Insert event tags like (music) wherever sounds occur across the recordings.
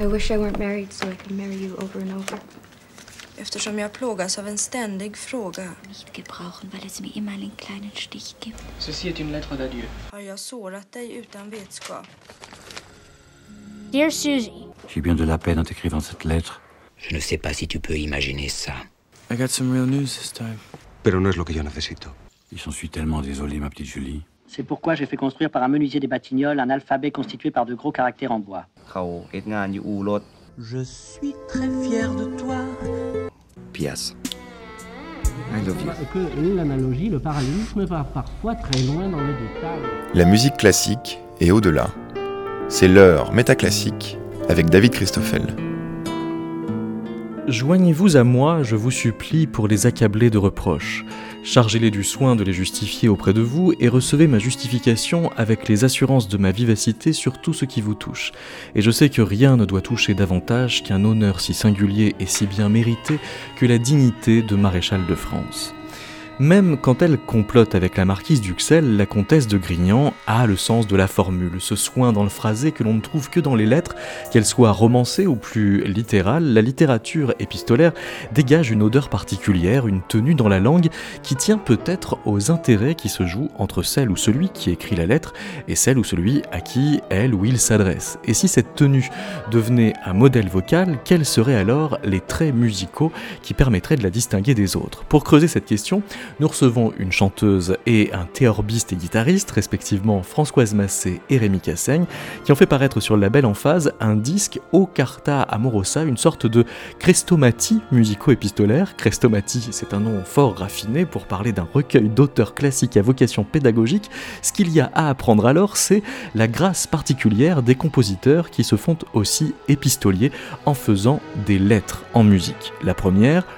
I wish I weren't married so I could marry you over and over. Eftersom jag plågas av en ständig fråga. Nicht gebrauchen, weil es mir immer einen kleinen Stich gibt. Ceci est une lettre d'adieu. Har jag sårat dig utan vetskap? Dear Susie, J'ai bien de la peine en t'écrivant cette lettre. Je ne sais pas si tu peux imaginer ça. I got some real news this time. Pero no es lo que yo necesito. Et j'en suis tellement désolé, ma petite Julie. C'est pourquoi j'ai fait construire par un menuisier des Batignolles un alphabet constitué par de gros caractères en bois. Je suis très fier de toi. Pièce. Que l'analogie, le parallélisme va parfois très loin dans les détails. La musique classique et au-delà. C'est l'heure métaclassique avec David Christoffel. Joignez-vous à moi, je vous supplie, pour les accabler de reproches. Chargez-les du soin de les justifier auprès de vous et recevez ma justification avec les assurances de ma vivacité sur tout ce qui vous touche. Et je sais que rien ne doit toucher davantage qu'un honneur si singulier et si bien mérité que la dignité de maréchal de France. Même quand elle complote avec la marquise d'Uxelles, la comtesse de Grignan a le sens de la formule, ce soin dans le phrasé que l'on ne trouve que dans les lettres, qu'elles soient romancées ou plus littérales, la littérature épistolaire dégage une odeur particulière, une tenue dans la langue qui tient peut-être aux intérêts qui se jouent entre celle ou celui qui écrit la lettre et celle ou celui à qui elle ou il s'adresse. Et si cette tenue devenait un modèle vocal, quels seraient alors les traits musicaux qui permettraient de la distinguer des autres? Pour creuser cette question, nous recevons une chanteuse et un théorbiste et guitariste, respectivement Françoise Massé et Rémi Cassaigne, qui ont fait paraître sur le label en phase un disque O Carta Amorosa, une sorte de chrestomatie musico-épistolaire. Chrestomatie, c'est un nom fort raffiné pour parler d'un recueil d'auteurs classiques à vocation pédagogique. Ce qu'il y a à apprendre alors, c'est la grâce particulière des compositeurs qui se font aussi épistoliers en faisant des lettres en musique. La première,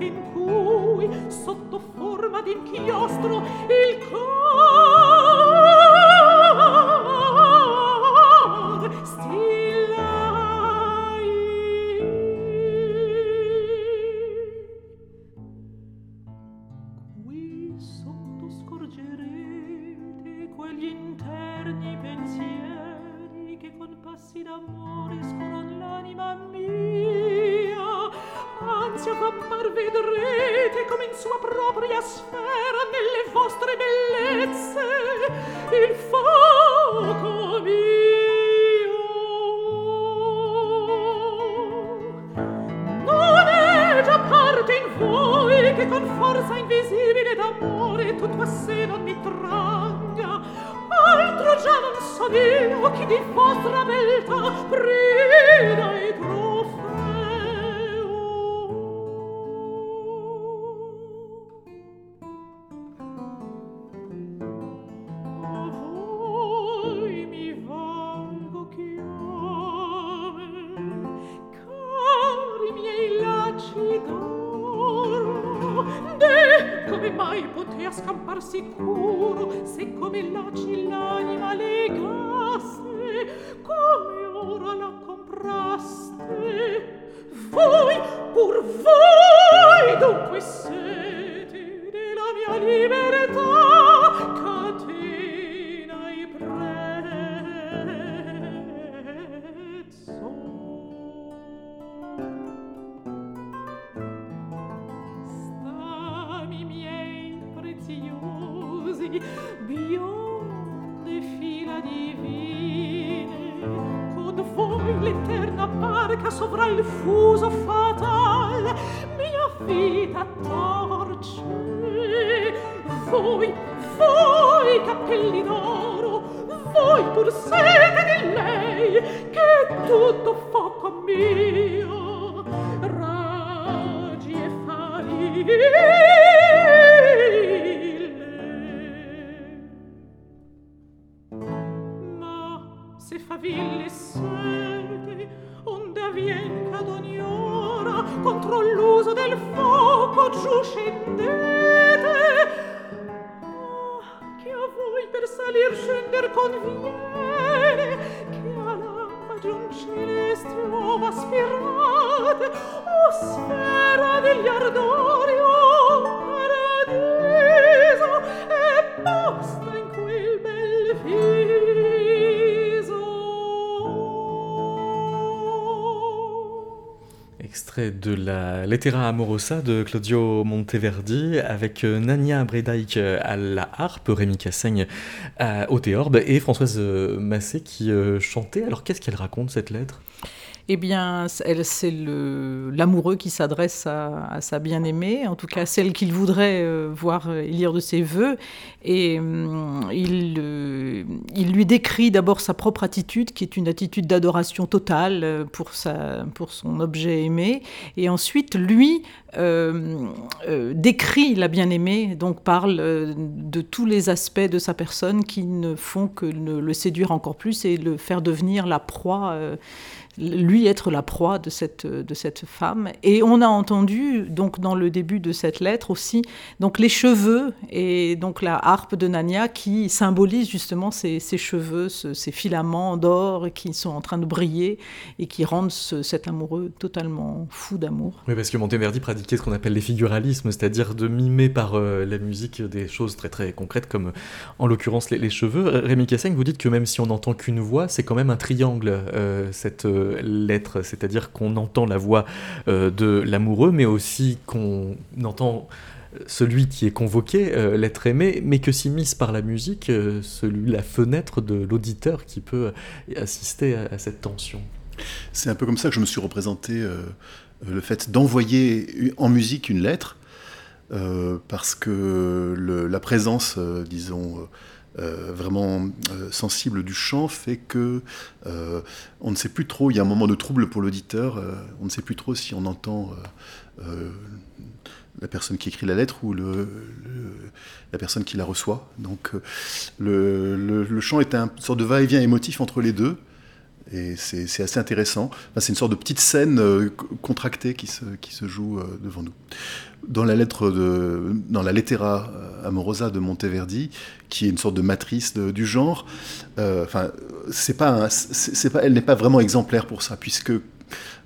in cui sotto forma d'inchiostro il cor mai potea scampar sicuro se come laci Extrait de la Lettera Amorosa de Claudio Monteverdi avec euh, Nania Bredaïk à la harpe, Rémi Cassaigne au théorbe et Françoise euh, Massé qui euh, chantait. Alors qu'est-ce qu'elle raconte cette lettre? Eh bien, elle, c'est l'amoureux qui s'adresse à, sa bien-aimée, en tout cas celle qu'il voudrait euh, voir euh, lire de ses voeux. Et il, euh, il, lui décrit d'abord sa propre attitude, qui est une attitude d'adoration totale pour son objet aimé. Et ensuite, lui décrit la bien-aimée, donc parle de tous les aspects de sa personne qui ne font que le séduire encore plus et le faire devenir la proie lui être la proie de cette, de cette femme. Et on a entendu, donc dans le début de cette lettre aussi, donc les cheveux et donc la harpe de Nania qui symbolise justement ces, ces cheveux, ces filaments d'or qui sont en train de briller et qui rendent cet amoureux totalement fou d'amour. Oui, parce que Monteverdi pratiquait ce qu'on appelle les figuralismes, c'est-à-dire de mimer par euh, la musique des choses très très concrètes comme en l'occurrence les, cheveux. Rémi Cassaigne, vous dites que même si on n'entend qu'une voix, c'est quand même un triangle, euh, cette l'être, c'est-à-dire qu'on entend la voix euh, de l'amoureux, mais aussi qu'on entend celui qui est convoqué, euh, l'être aimé, mais que s'immisce par la musique euh, celui, la fenêtre de l'auditeur qui peut assister à, cette tension. C'est un peu comme ça que je me suis représenté le fait d'envoyer en musique une lettre, parce que la présence, disons, euh, vraiment euh, sensible du chant fait que euh, on ne sait plus trop, il y a un moment de trouble pour l'auditeur, on ne sait plus trop si on entend la personne qui écrit la lettre ou la personne qui la reçoit. Donc le, le chant est un sorte de va-et-vient émotif entre les deux. Et c'est assez intéressant. c'est une sorte de petite scène contractée qui se, joue devant nous dans la lettre dans la Lettera Amorosa de Monteverdi, qui est une sorte de matrice du genre, euh, enfin, c'est pas, c'est pas, elle n'est pas vraiment exemplaire pour ça, puisque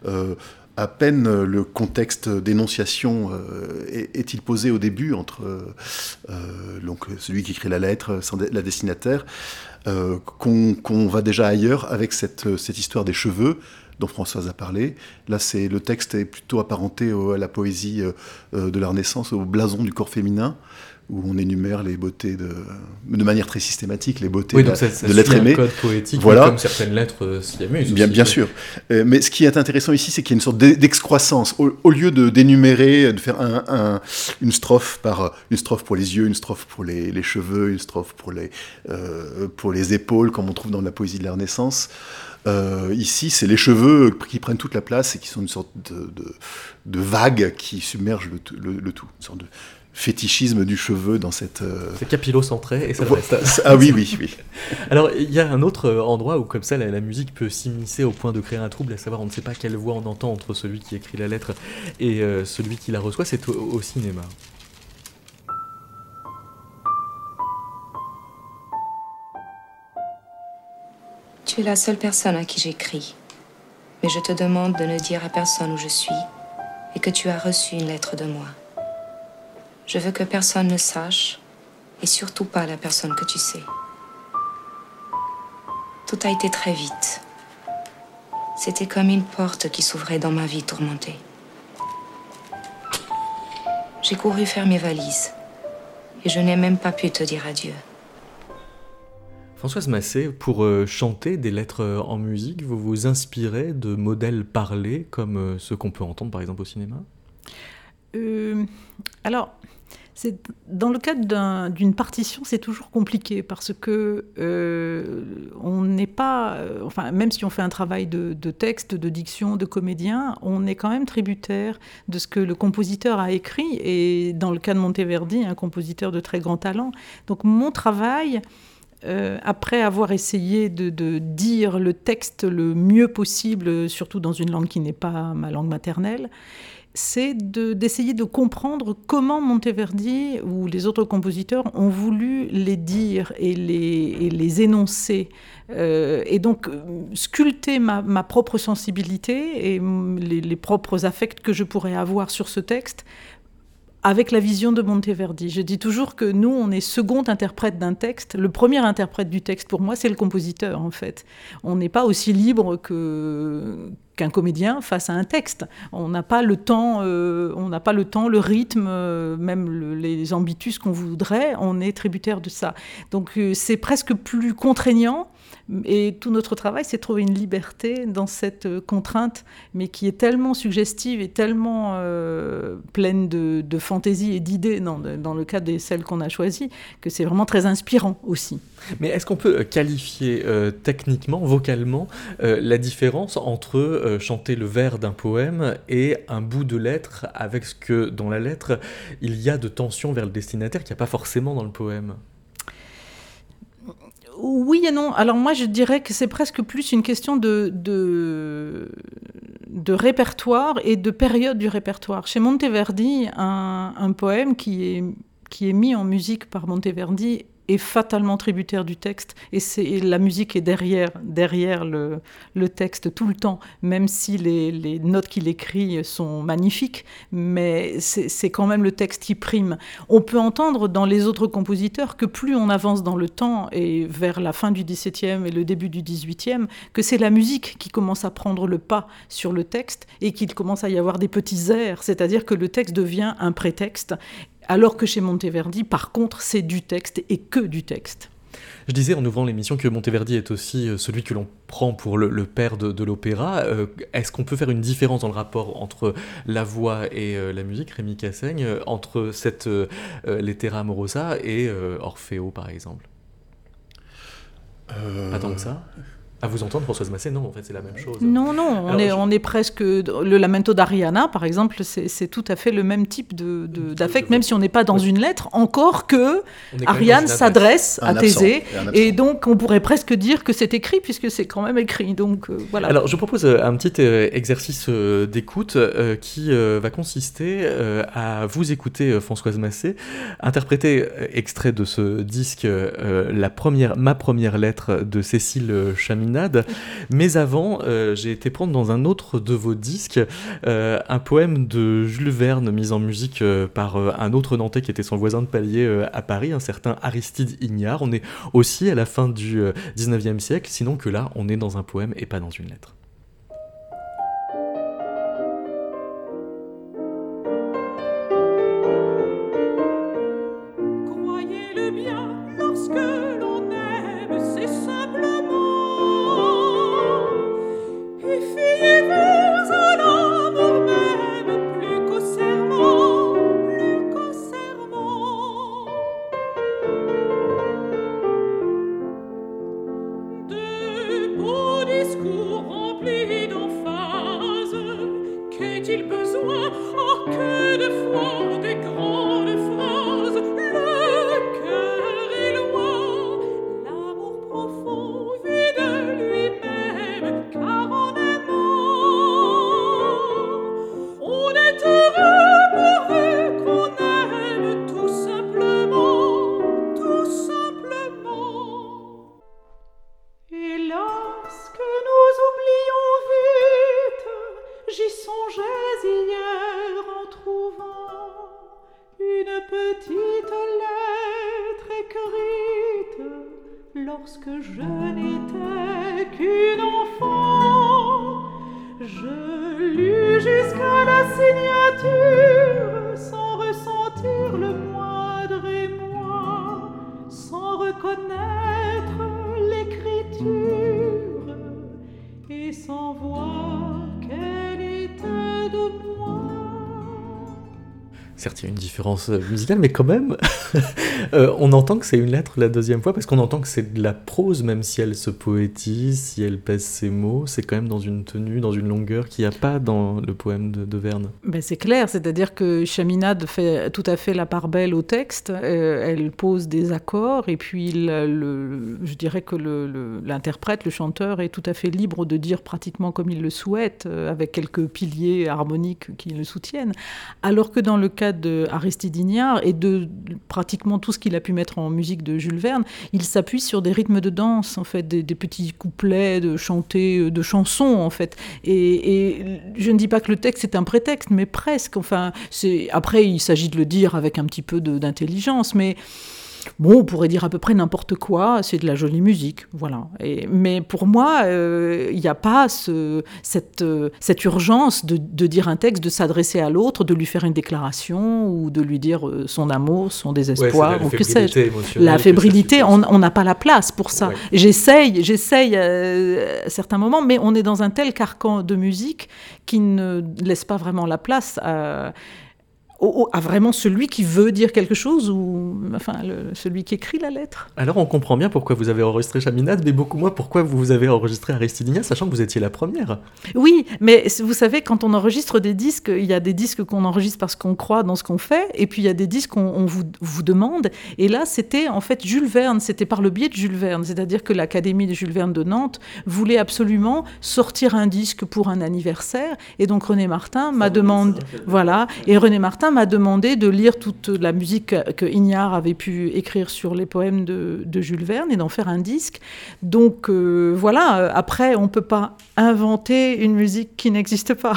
euh, à peine le contexte d'énonciation euh, est-il posé au début entre donc celui qui écrit la lettre, la destinataire, qu'on va déjà ailleurs avec cette, cette histoire des cheveux dont Françoise a parlé. Là, c'est le texte est plutôt apparenté à la poésie euh, euh, de la Renaissance, au blason du corps féminin où on énumère les beautés de, de manière très systématique, les beautés oui, ça, ça de l'être aimé. un code poétique, voilà. comme certaines lettres euh, s'y amusent. Bien, aussi, bien oui. sûr. Euh, mais ce qui est intéressant ici, c'est qu'il y a une sorte d'excroissance. Au, au, lieu de d'énumérer, de faire un, un, une strophe par une strophe pour les yeux, une strophe pour les, les cheveux, une strophe pour les euh, pour les épaules, comme on trouve dans la poésie de la Renaissance. Euh, ici, c'est les cheveux qui prennent toute la place et qui sont une sorte de, de, de vague qui submerge le, le, le, tout, une sorte de fétichisme du cheveu dans cette. Euh... C'est capillocentré et ça le reste. (laughs) ah oui, oui, oui. (laughs) Alors, il y a un autre endroit où, comme ça, la, la musique peut s'immiscer au point de créer un trouble, à savoir, on ne sait pas quelle voix on entend entre celui qui écrit la lettre et euh, celui qui la reçoit, c'est au, au cinéma. Tu es la seule personne à qui j'écris. Mais je te demande de ne dire à personne où je suis et que tu as reçu une lettre de moi. Je veux que personne ne sache, et surtout pas la personne que tu sais. Tout a été très vite. C'était comme une porte qui s'ouvrait dans ma vie tourmentée. J'ai couru faire mes valises, et je n'ai même pas pu te dire adieu. Françoise Massé, pour euh, chanter des lettres euh, en musique, vous vous inspirez de modèles parlés comme euh, ceux qu'on peut entendre par exemple au cinéma? Euh, Alors, dans le cadre d'une un, partition, c'est toujours compliqué parce que euh, on n'est pas, euh, enfin, même si on fait un travail de, texte, de diction, de comédien, on est quand même tributaire de ce que le compositeur a écrit et dans le cas de Monteverdi, un compositeur de très grand talent. Donc mon travail, euh, après avoir essayé de, dire le texte le mieux possible, surtout dans une langue qui n'est pas ma langue maternelle, c'est d'essayer de, comprendre comment Monteverdi ou les autres compositeurs ont voulu les dire et les, les énoncer. Euh, et donc sculpter ma, ma propre sensibilité et les, les, propres affects que je pourrais avoir sur ce texte avec la vision de Monteverdi. Je dis toujours que nous, on est second interprète d'un texte. Le premier interprète du texte, pour moi, c'est le compositeur, en fait. On n'est pas aussi libre que qu'un comédien face à un texte. On n'a pas le temps, euh, on n'a pas le temps, le rythme, euh, même les ambitus qu'on voudrait. On est tributaire de ça. Donc euh, c'est presque plus contraignant et tout notre travail, c'est trouver une liberté dans cette euh, contrainte, mais qui est tellement suggestive et tellement euh, pleine de, fantaisie et d'idées dans, dans, le cas des celles qu'on a choisies, que c'est vraiment très inspirant aussi. Mais est-ce qu'on peut euh, qualifier techniquement, vocalement, la différence entre chanter le vers d'un poème et un bout de lettre avec ce que dans la lettre il y a de tension vers le destinataire qu'il n'y a pas forcément dans le poème? Oui et non. Alors moi, je dirais que c'est presque plus une question de, répertoire et de période du répertoire. Chez Monteverdi, un, poème qui est mis en musique par Monteverdi est fatalement tributaire du texte et, c'est, la musique est derrière, derrière le, texte tout le temps, même si les, les notes qu'il écrit sont magnifiques, mais c'est, c'est quand même le texte qui prime. On peut entendre dans les autres compositeurs que plus on avance dans le temps et vers la fin du XVIIe et le début du XVIIIe, que c'est la musique qui commence à prendre le pas sur le texte et qu'il commence à y avoir des petits airs, c'est-à-dire que le texte devient un prétexte alors que chez Monteverdi, par contre, c'est du texte et que du texte. Je disais en ouvrant l'émission que Monteverdi est aussi euh, celui que l'on prend pour le, père de, l'opéra. Euh, est-ce qu'on peut faire une différence dans le rapport entre la voix et euh, la musique, Rémi Cassaigne, entre cette Lettera Amorosa et Orfeo par exemple? Pas tant que ça? À vous entendre, Françoise Massé, non, en fait, c'est la même chose. Non, non, on, est, on est presque. Le Lamento d'Ariana, par exemple, c'est tout à fait le même type d'affect, de, même si on n'est pas dans une lettre, encore que Ariane s'adresse à Thésée. Et, donc, on pourrait presque dire que c'est écrit, puisque c'est quand même écrit. Donc, euh, voilà. Alors, je propose euh, un petit euh, exercice d'écoute qui va consister à vous écouter, Françoise Massé, interpréter extrait de ce disque, la première, ma première lettre de Cécile Chamin mais avant, euh, j'ai été prendre dans un autre de vos disques euh, un poème de Jules Verne mis en musique euh, par un autre Nantais qui était son voisin de palier à Paris, un certain Aristide Ignard. On est aussi à la fin du 19e siècle, sinon que là, on est dans un poème et pas dans une lettre. Musicale, mais quand même, (laughs) euh, on entend que c'est une lettre la deuxième fois, parce qu'on entend que c'est de la prose, même si elle se poétise, si elle pèse ses mots, c'est quand même dans une tenue, dans une longueur qu'il n'y a pas dans le poème de, Verne. Ben c'est clair, c'est-à-dire que Chaminade fait tout à fait la part belle au texte, euh, elle pose des accords, et puis le, je dirais que l'interprète, le, chanteur, est tout à fait libre de dire pratiquement comme il le souhaite, avec quelques piliers harmoniques qui le soutiennent, alors que dans le cas de Ignard et de pratiquement tout ce qu'il a pu mettre en musique de Jules Verne, il s'appuie sur des rythmes de danse, en fait, des, petits couplets de chanter, de chansons, en fait. Et, et, je ne dis pas que le texte est un prétexte, mais presque. Enfin, c'est après, il s'agit de le dire avec un petit peu d'intelligence, mais Bon, on pourrait dire à peu près n'importe quoi, c'est de la jolie musique, voilà. Et, mais pour moi, il euh, n'y a pas ce, cette, euh, cette, urgence de, de, dire un texte, de s'adresser à l'autre, de lui faire une déclaration ou de lui dire euh, son amour, son désespoir, ouais, ou que sais-je. La fébrilité, on n'a pas la place pour ça. Ouais. J'essaye, j'essaye à certains moments, mais on est dans un tel carcan de musique qui ne laisse pas vraiment la place à à vraiment celui qui veut dire quelque chose ou enfin le, celui qui écrit la lettre? Alors on comprend bien pourquoi vous avez enregistré Chaminade, mais beaucoup moins pourquoi vous avez enregistré Aristidinia, sachant que vous étiez la première. Oui, mais vous savez, quand on enregistre des disques, il y a des disques qu'on enregistre parce qu'on croit dans ce qu'on fait, et puis il y a des disques qu'on vous, vous demande. Et là, c'était en fait Jules Verne, c'était par le biais de Jules Verne, c'est-à-dire que l'Académie de Jules Verne de Nantes voulait absolument sortir un disque pour un anniversaire, et donc René Martin m'a demandé, voilà, et René Martin m'a demandé de lire toute la musique que Ignard avait pu écrire sur les poèmes de, de Jules Verne et d'en faire un disque. Donc euh, voilà, après, on ne peut pas inventer une musique qui n'existe pas.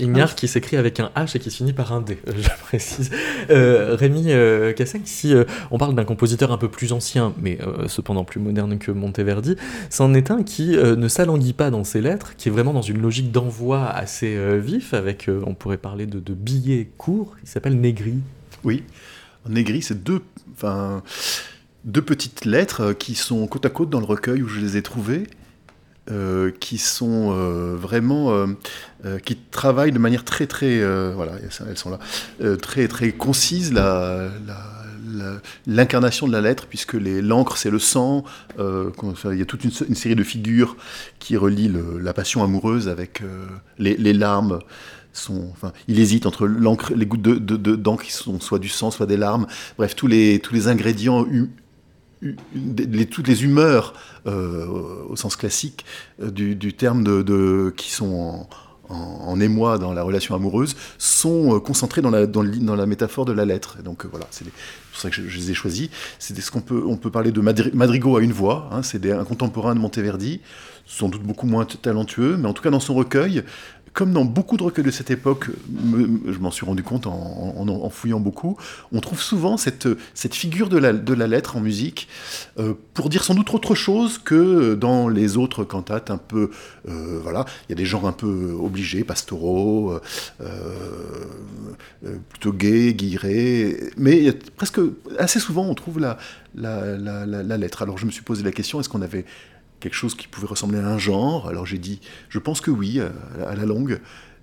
Ignard qui s'écrit avec un H et qui se finit par un D, je précise. Euh, Rémi euh, si euh, on parle d'un compositeur un peu plus ancien, mais euh, cependant plus moderne que Monteverdi, c'en est un qui euh, ne s'alanguit pas dans ses lettres, qui est vraiment dans une logique d'envoi assez euh, vif, avec, on pourrait parler de, billets courts, il s'appelle Négri. Oui, Négri, c'est deux, deux petites lettres qui sont côte à côte dans le recueil où je les ai trouvées. Euh, qui sont euh, vraiment euh, qui travaillent de manière très très voilà elles sont là très très concise la, l'incarnation de la lettre, puisque l'encre c'est le sang, il y a toute une, série de figures qui relient la passion amoureuse avec les, larmes. Sont, enfin, il hésite entre l'encre, les gouttes d'encre de, de, qui sont soit du sang, soit des larmes. Bref, tous les, tous les ingrédients toutes les humeurs, euh, au sens classique euh, du, terme, qui sont en, émoi dans la relation amoureuse, sont euh, concentrés dans la, métaphore de la lettre. Et donc voilà, c'est pour ça que je, je, les ai choisis. C'est ce qu'on peut, on peut parler de Madrigo à une voix, hein, c'est un contemporain de Monteverdi, sans doute beaucoup moins talentueux, mais en tout cas dans son recueil, comme dans beaucoup de recueils de cette époque, je m'en suis rendu compte en, fouillant beaucoup, on trouve souvent cette, cette figure de la, de la lettre en musique euh, pour dire sans doute autre chose que dans les autres cantates un peu, euh, voilà, il y a des genres un peu obligés, pastoraux, euh, plutôt gays, guillerés, mais presque assez souvent on trouve la, la, la lettre. Alors je me suis posé la question, est-ce qu'on avait quelque chose qui pouvait ressembler à un genre. Alors j'ai dit, je pense que oui, à, la longue.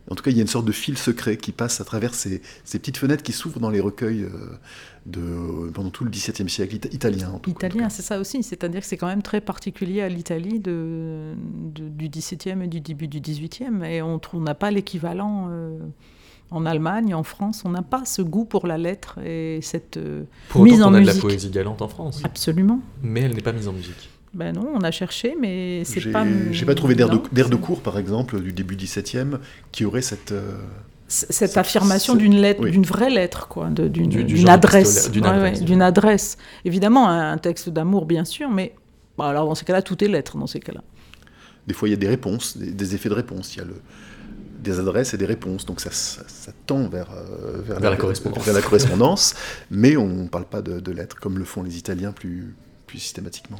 En tout cas, il y a une sorte de fil secret qui passe à travers ces, ces petites fenêtres qui s'ouvrent dans les recueils euh, de, pendant tout le XVIIe siècle italien. italien, c'est ça aussi. C'est-à-dire que c'est quand même très particulier à l'Italie de, de, du XVIIe et du début du XVIIIe. Et on n'a pas l'équivalent. Euh, en Allemagne, en France, on n'a pas ce goût pour la lettre et cette euh, pour mise en on a musique. de la poésie galante en France. Absolument. Mais elle n'est pas mise en musique. Ben non, on a cherché, mais c'est pas. J'ai pas trouvé d'air de, de, cours, par exemple, du début 17e, qui aurait cette. Euh, cette affirmation d'une lettre, oui. d'une vraie lettre, quoi, d'une du, du adresse, d'une adresse, ouais, ouais, adresse, Évidemment, un texte d'amour, bien sûr, mais bon, alors dans ces cas-là, tout est lettre dans ces cas-là. Des fois, il y a des réponses, des, des, effets de réponse. Il y a le, des adresses et des réponses, donc ça, ça, ça tend vers, euh, vers, vers, la, la correspondance. vers la correspondance, (laughs) mais on ne parle pas de, de lettres comme le font les Italiens plus, plus systématiquement.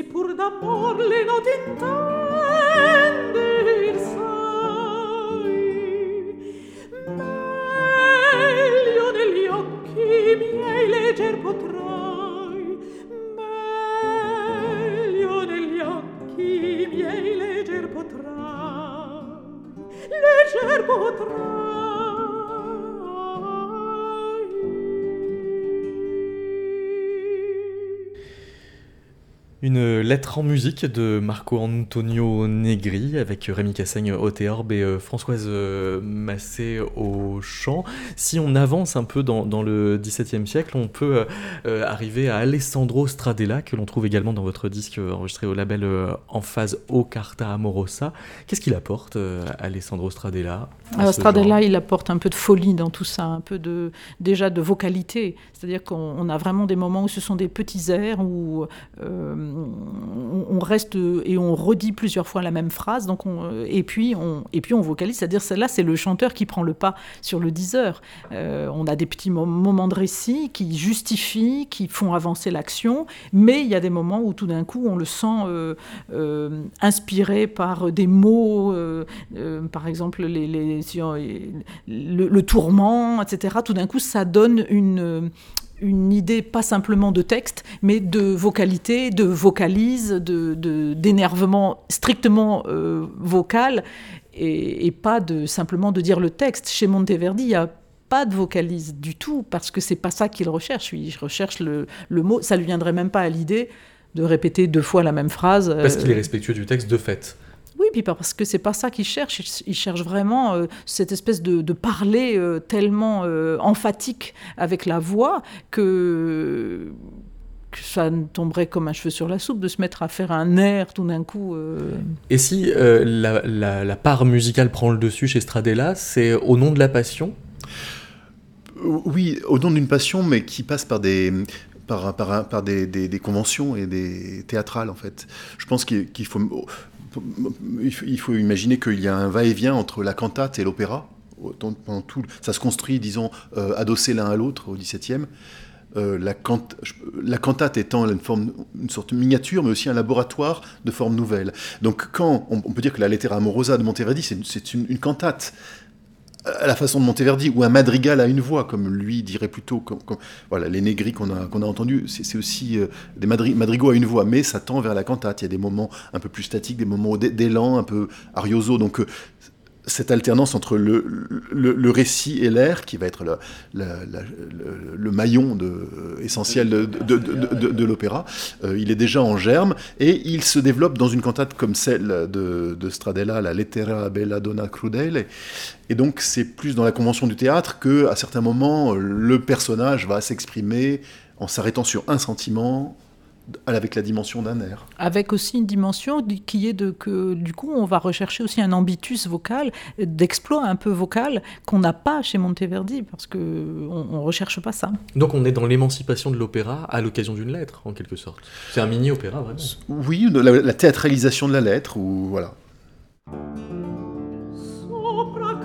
si pur d'amor le note intende il sai. Meglio negli occhi miei legger potrai. Meglio degli occhi miei legger potrai. Legger potrai. Une lettre en musique de Marco Antonio Negri avec Rémi Cassaigne au théorbe et euh, Françoise euh, Massé au chant. Si on avance un peu dans, le XVIIe siècle, on peut euh, arriver à Alessandro Stradella, que l'on trouve également dans votre disque enregistré au label En phase O Carta Amorosa. Qu'est-ce qu'il apporte, Alessandro Stradella Alors, Stradella, il apporte un peu de folie dans tout ça, un peu de, déjà de vocalité. C'est-à-dire qu'on a vraiment des moments où ce sont des petits airs, où on, reste et on redit plusieurs fois la même phrase, donc et, puis on, et puis on vocalise, c'est-à-dire là c'est le chanteur qui prend le pas sur le diseur. Euh, on a des petits moments de récit qui justifient, qui font avancer l'action, mais il y a des moments où tout d'un coup on le sent euh, euh, inspiré par des mots, par exemple les, le, le, tourment, etc. Tout d'un coup ça donne une une idée pas simplement de texte, mais de vocalité, de vocalise, de, d'énervement strictement euh, vocal, et, pas de simplement de dire le texte. Chez Monteverdi, il n'y a pas de vocalise du tout, parce que c'est pas ça qu'il recherche. Il recherche le, le mot. Ça lui viendrait même pas à l'idée de répéter deux fois la même phrase. Parce qu'il est respectueux du texte de fait. Oui, puis parce que c'est pas ça qu'il cherche. Il cherche vraiment euh, cette espèce de, parler euh, tellement euh, emphatique avec la voix que ça tomberait comme un cheveu sur la soupe de se mettre à faire un air tout d'un coup. Et si la, part musicale prend le dessus chez Stradella, c'est au nom de la passion? Oui, au nom d'une passion, mais qui passe par des, par, par, des, des, conventions et des théâtrales en fait. Je pense qu'il faut il faut imaginer qu'il y a un va-et-vient entre la cantate et l'opéra. Tout, ça se construit, disons, euh, adossé l'un à l'autre au XVIIe. Euh, la, cantate étant une, forme, une sorte de miniature, mais aussi un laboratoire de formes nouvelles. Donc, quand on, peut dire que la Lettera Amorosa de Monteverdi, c'est une, cantate, à la façon de Monteverdi, ou un madrigal à une voix, comme lui dirait plutôt. Voilà, les négris qu'on a, qu'on a entendus, c'est aussi euh, des madrigaux à une voix, mais ça tend vers la cantate. Il y a des moments un peu plus statiques, des moments d'élan, un peu arioso. Donc, euh, cette alternance entre le, récit et l'air, qui va être le, maillon de, essentiel de l'opéra, euh, il est déjà en germe et il se développe dans une cantate comme celle de, Stradella, la Lettera Bella Donna Crudele. Et donc c'est plus dans la convention du théâtre que, à certains moments, le personnage va s'exprimer en s'arrêtant sur un sentiment, avec la dimension d'un air. Avec aussi une dimension qui est que du coup on va rechercher aussi un ambitus vocal, d'exploit un peu vocal qu'on n'a pas chez Monteverdi parce que on, recherche pas ça. Donc on est dans l'émancipation de l'opéra à l'occasion d'une lettre en quelque sorte. C'est un mini opéra vraiment. Oui, la, la théâtralisation de la lettre ou voilà. Sopra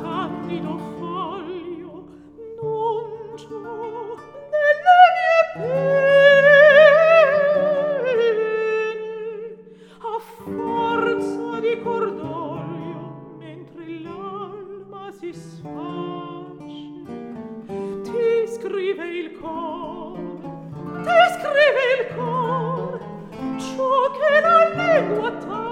scrive il cor. Te scrive il cor ciò che la lingua t'ha.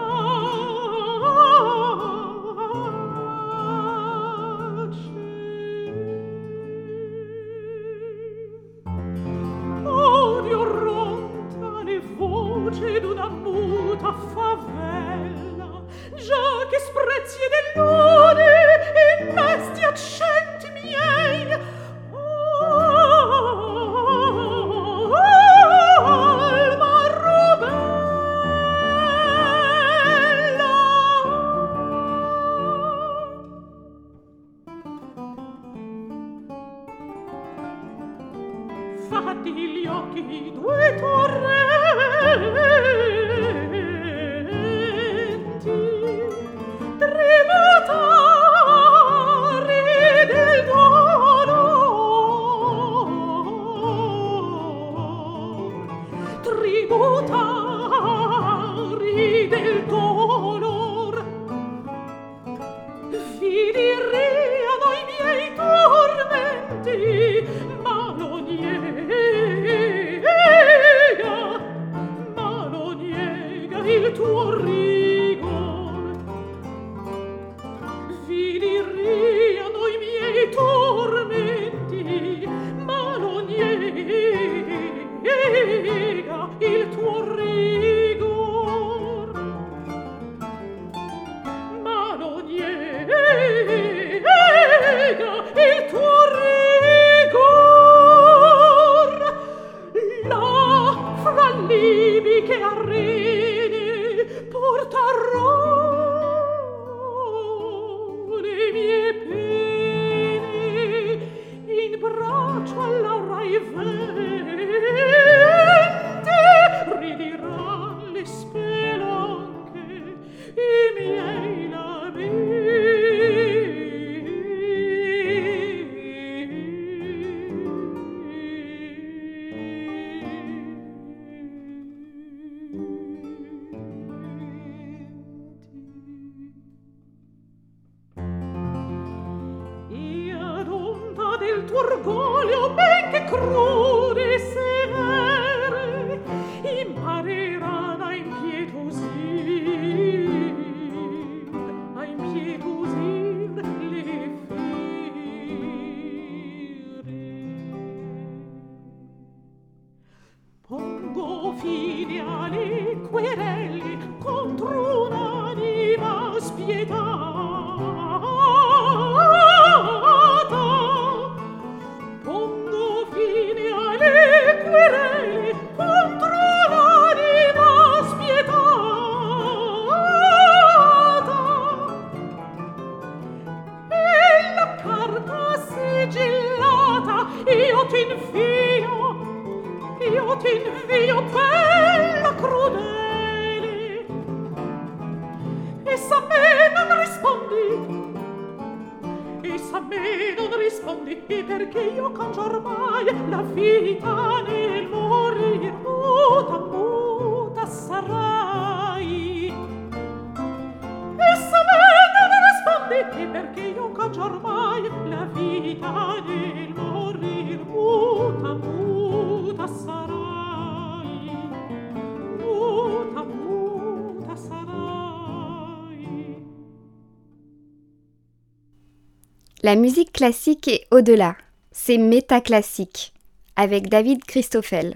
Classique est au-delà. C'est métaclassique. Avec David Christoffel.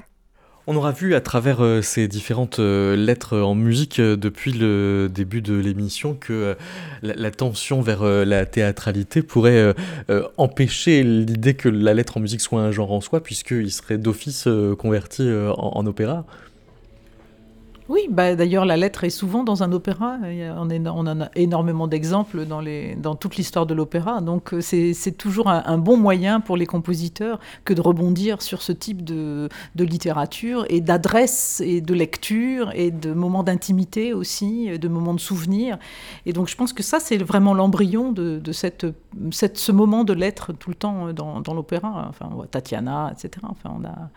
On aura vu à travers euh, ces différentes euh, lettres en musique euh, depuis le début de l'émission que la, tension vers la théâtralité pourrait empêcher l'idée que la lettre en musique soit un genre en soi, puisqu'il serait d'office converti en opéra. Oui, bah, d'ailleurs, la lettre est souvent dans un opéra. On, en a énormément d'exemples dans, toute l'histoire de l'opéra. Donc, euh, c'est toujours un, bon moyen pour les compositeurs que de rebondir sur ce type de, littérature et d'adresse et de lecture et de moments d'intimité aussi, de moments de souvenir. Et donc, je pense que ça, c'est vraiment l'embryon de, ce moment de lettre tout le temps dans, dans l'opéra. Enfin, Tatiana, etc. Enfin, on a.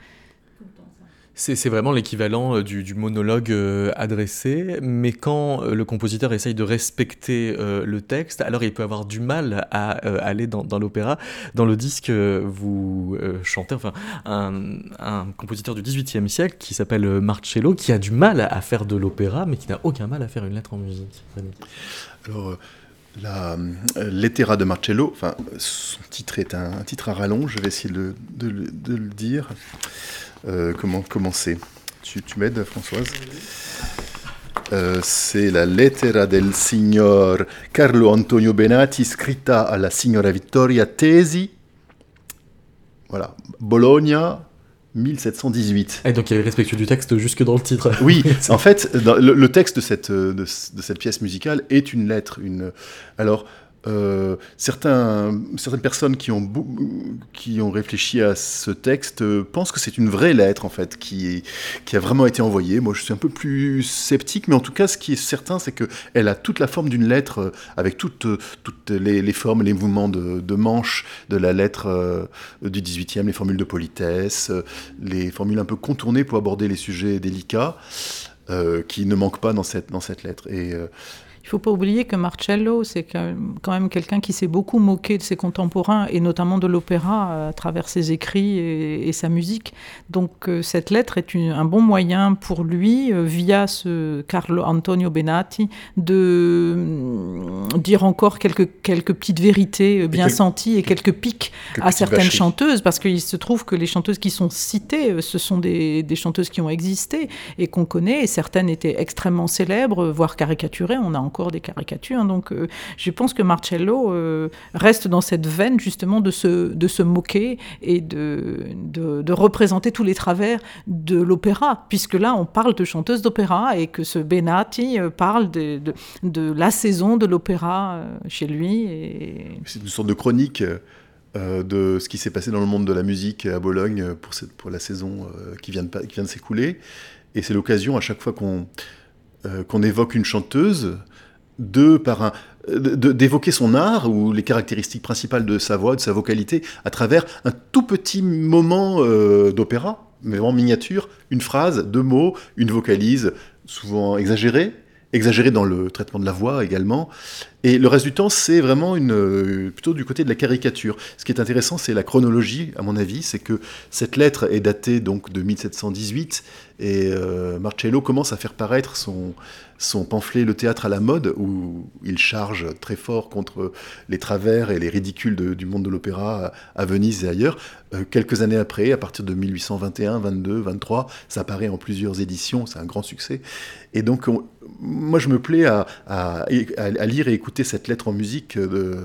C'est vraiment l'équivalent euh, du, monologue euh, adressé, mais quand euh, le compositeur essaye de respecter le texte, alors il peut avoir du mal à aller dans, l'opéra. Dans le disque, vous chantez enfin, un, compositeur du XVIIIe siècle qui s'appelle Marcello, qui a du mal à faire de l'opéra, mais qui n'a aucun mal à faire une lettre en musique. Alors, Lettera de Marcello, enfin, son titre est un, titre à rallonge, je vais essayer de le dire. Euh, comment commencer Tu, tu m'aides, Françoise Euh, c'est la lettera del signor Carlo Antonio Benati scritta alla signora Vittoria Tesi. Voilà, Bologna 1718. Et donc il est respectueux du texte jusque dans le titre. (laughs) Oui, en fait, le, le texte de cette, euh, de cette pièce musicale est une lettre. Une... Alors, euh, certaines personnes qui ont, réfléchi à ce texte euh, pensent que c'est une vraie lettre en fait qui, a vraiment été envoyée. Moi, je suis un peu plus sceptique, mais en tout cas, ce qui est certain, c'est qu'elle a toute la forme d'une lettre euh, avec toutes, les, les, formes, les mouvements de, manche de la lettre du 18e, les formules de politesse, les formules un peu contournées pour aborder les sujets délicats. qui ne manquent pas dans cette, lettre. Et il ne faut pas oublier que Marcello, c'est quand même quelqu'un qui s'est beaucoup moqué de ses contemporains et notamment de l'opéra euh, à travers ses écrits et, sa musique. Donc euh, cette lettre est un bon moyen pour lui, euh, via ce Carlo Antonio Benatti, de dire encore quelques, quelques petites vérités bien senties et quelques pics à certaines chanteuses, parce qu'il se trouve que les chanteuses qui sont citées, ce sont des, des chanteuses qui ont existé et qu'on connaît, et certaines étaient extrêmement célèbres, voire caricaturées. On a encore des caricatures. Donc euh, je pense que Marcello euh, reste dans cette veine justement de se, de se moquer et de, de, représenter tous les travers de l'opéra, puisque là on parle de chanteuse d'opéra et que ce Benatti euh, parle de, de, la saison de l'opéra chez lui. C'est une sorte de chronique. de ce qui s'est passé dans le monde de la musique à Bologne pour, cette, pour la saison qui vient de, de s'écouler. Et c'est l'occasion, à chaque fois qu'on qu'on évoque une chanteuse, de par un d'évoquer son art ou les caractéristiques principales de sa voix, de sa vocalité, à travers un tout petit moment euh, d'opéra, mais vraiment miniature, une phrase, deux mots, une vocalise, souvent exagérée, exagérée dans le traitement de la voix également. Et le reste du temps, c'est vraiment une, euh, plutôt du côté de la caricature. Ce qui est intéressant, c'est la chronologie, à mon avis, c'est que cette lettre est datée donc de 1718 et euh, Marcello commence à faire paraître son, son pamphlet Le théâtre à la mode, où il charge très fort contre les travers et les ridicules du monde de l'opéra à, Venise et ailleurs. Euh, quelques années après, à partir de 1821, 22, 23, ça apparaît en plusieurs éditions, c'est un grand succès. Et donc, moi, je me plais à, lire et écouter cette lettre en musique de,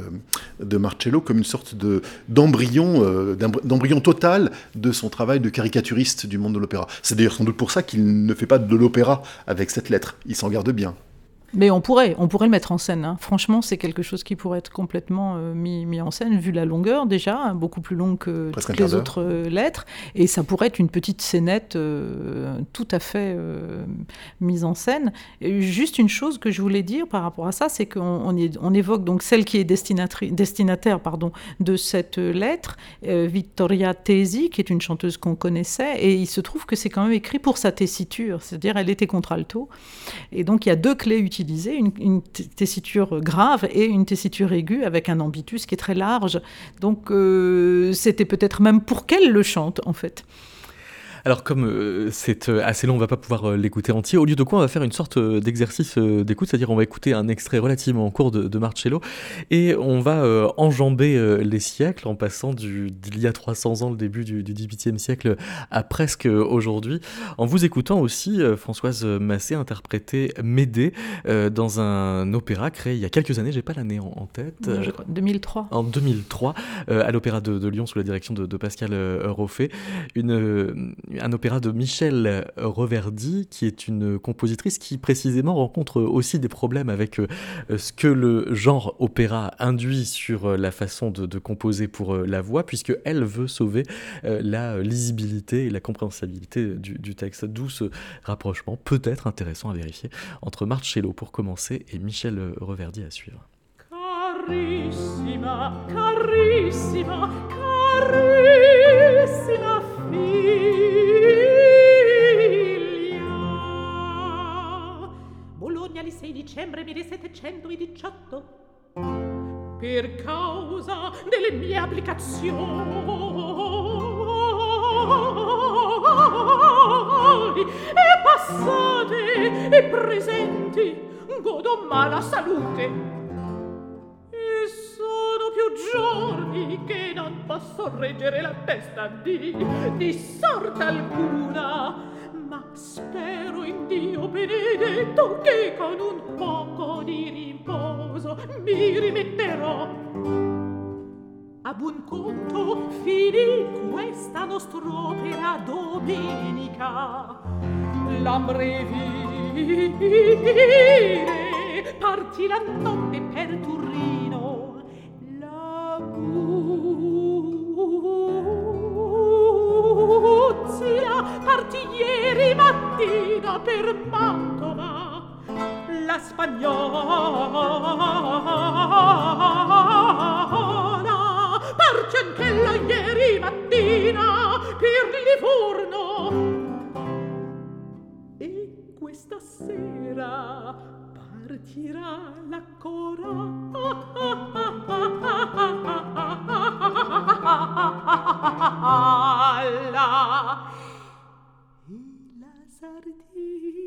de Marcello comme une sorte euh, d'embryon total de son travail de caricaturiste du monde de l'opéra. C'est d'ailleurs sans doute pour ça qu'il ne fait pas de l'opéra avec cette lettre. Il s'en garde bien. Mais on pourrait, on pourrait le mettre en scène. Hein. Franchement, c'est quelque chose qui pourrait être complètement euh, mis, mis, en scène, vu la longueur déjà, hein, beaucoup plus longue que toutes les autres euh, lettres. Et ça pourrait être une petite scénette euh, tout à fait mise en scène. Et juste une chose que je voulais dire par rapport à ça, c'est qu'on on, évoque donc celle qui est destinataire pardon, de cette lettre, Vittoria Tesi, qui est une chanteuse qu'on connaissait. Et il se trouve que c'est quand même écrit pour sa tessiture, c'est-à-dire elle était contralto. Et donc il y a deux clés utilisées une, tessiture grave et une tessiture aiguë avec un ambitus qui est très large. Donc euh, c'était peut-être même pour qu'elle le chante en fait. Alors comme euh, c'est euh, assez long, on va pas pouvoir euh, l'écouter entier. Au lieu de quoi, on va faire une sorte d'exercice d'écoute, c'est-à-dire on va écouter un extrait relativement court de, de Marcello et on va enjamber les siècles en passant du d'il y a 300 ans, le début du, du 18e siècle, à presque aujourd'hui, en vous écoutant aussi Françoise Massé interpréter Médée dans un opéra créé il y a quelques années, j'ai pas l'année en, tête. je crois, 2003. En 2003, à l'Opéra de, Lyon sous la direction de, de Pascal Roffet. Une un opéra de Michel Reverdy, qui est une compositrice qui précisément rencontre aussi des problèmes avec euh, ce que le genre opéra induit sur euh, la façon de, composer pour euh, la voix, puisque elle veut sauver la lisibilité et la compréhensibilité du, texte. D'où ce rapprochement peut-être intéressant à vérifier entre Marcello pour commencer et Michel Reverdy à suivre. Carissima, carissima, carissima il 6 dicembre 1718 per causa delle mie applicazioni. E passate e presenti godo mala salute. Sono più giorni che non posso reggere la testa di, di sorta alcuna ma spero in Dio benedetto che con un poco di riposo mi rimetterò. A buon conto finì questa nostra domenica. L'ambrevire partì la notte venuti ieri mattina per Mantova la spagnola. Parce anch'ella ieri mattina per Livorno. E questa sera partirà la corona (laughs) la sardina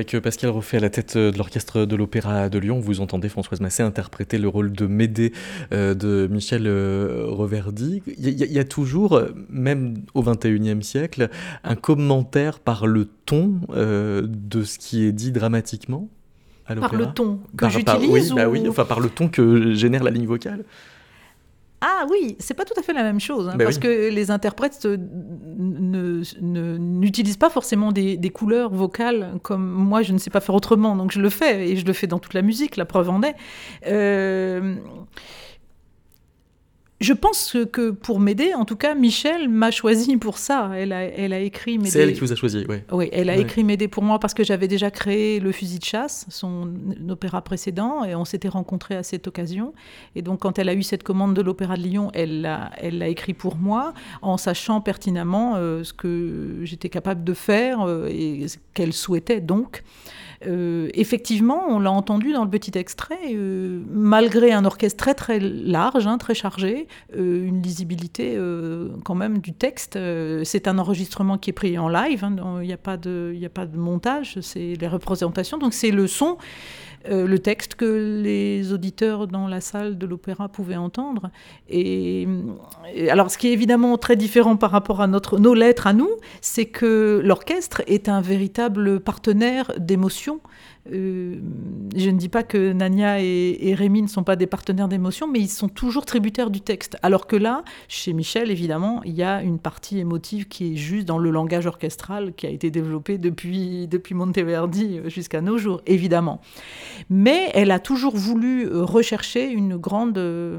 Avec euh, Pascal Roffet à la tête euh, de l'orchestre de l'Opéra de Lyon, vous entendez Françoise Massé interpréter le rôle de Médée euh, de Michel euh, Reverdy. Il y, a- il y a toujours, même au XXIe siècle, un commentaire par le ton euh, de ce qui est dit dramatiquement à Par le ton que j'utilise oui, bah ou- oui, enfin par le ton que génère la ligne vocale. Ah oui, c'est pas tout à fait la même chose, hein, Bah parce oui. que les interprètes ne- ne- n'utilisent pas forcément des, des couleurs vocales comme moi, je ne sais pas faire autrement, donc je le fais, et je le fais dans toute la musique, la preuve en est. Euh, je pense que pour m'aider, en tout cas, Michel m'a choisi pour ça. Elle a, elle a écrit Médée. C'est elle qui vous a choisi, oui. Oui, elle a Ouais. écrit Médée pour moi parce que j'avais déjà créé Le Fusil de chasse, son opéra précédent, et on s'était rencontrés à cette occasion. Et donc, quand elle a eu cette commande de l'Opéra de Lyon, elle l'a, elle l'a écrit pour moi, en sachant pertinemment euh, ce que j'étais capable de faire euh, et ce qu'elle souhaitait donc. Euh, effectivement, on l'a entendu dans le petit extrait, euh, malgré un orchestre très très large, hein, très chargé, une lisibilité euh, quand même du texte. euh, c'est un enregistrement qui est pris en live, hein, il n'y a, pas de- a pas de montage, c'est les représentations, donc c'est le son. euh, le texte que les auditeurs dans la salle de l'opéra pouvaient entendre. Et, et alors, ce qui est évidemment très différent par rapport à notre, nos lettres à nous, c'est que l'orchestre est un véritable partenaire d'émotion. Euh, je ne dis pas que Nania et, et Rémi ne sont pas des partenaires d'émotion, mais ils sont toujours tributaires du texte. Alors que là, chez Michel, évidemment, il y a une partie émotive qui est juste dans le langage orchestral qui a été développé depuis, Monteverdi jusqu'à nos jours, évidemment. Mais elle a toujours voulu euh, rechercher une grande euh,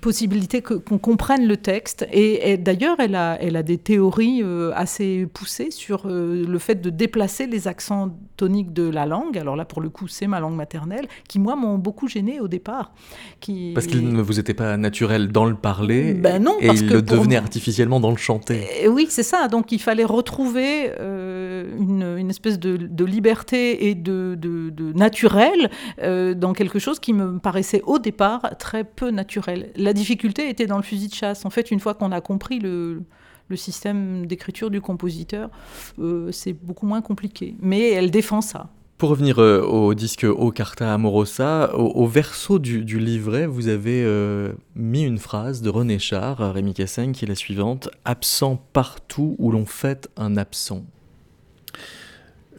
possibilité qu'on comprenne le texte. Et, d'ailleurs, elle a, des théories assez poussées sur le fait de déplacer les accents toniques de la langue. Alors là, pour le coup, c'est ma langue maternelle, qui, moi, m'ont beaucoup gênée au départ. Qui... Parce qu'il ne vous était pas naturel dans le parler, Ben non, et parce il que le devenait artificiellement dans le chanter. Et oui, c'est ça. Donc il fallait retrouver euh, une, une espèce de, de liberté et de, de- de naturel euh, dans quelque chose qui me paraissait au départ très peu naturel. La difficulté était dans le fusil de chasse. En fait, une fois qu'on a compris le, le système d'écriture du compositeur, euh, c'est beaucoup moins compliqué. Mais elle défend ça. Pour revenir euh, au disque O Carta Amorosa, au, au verso du, du livret, vous avez euh, mis une phrase de René Char, à Rémi Cassaigne, qui est la suivante Absent partout où l'on fête un absent.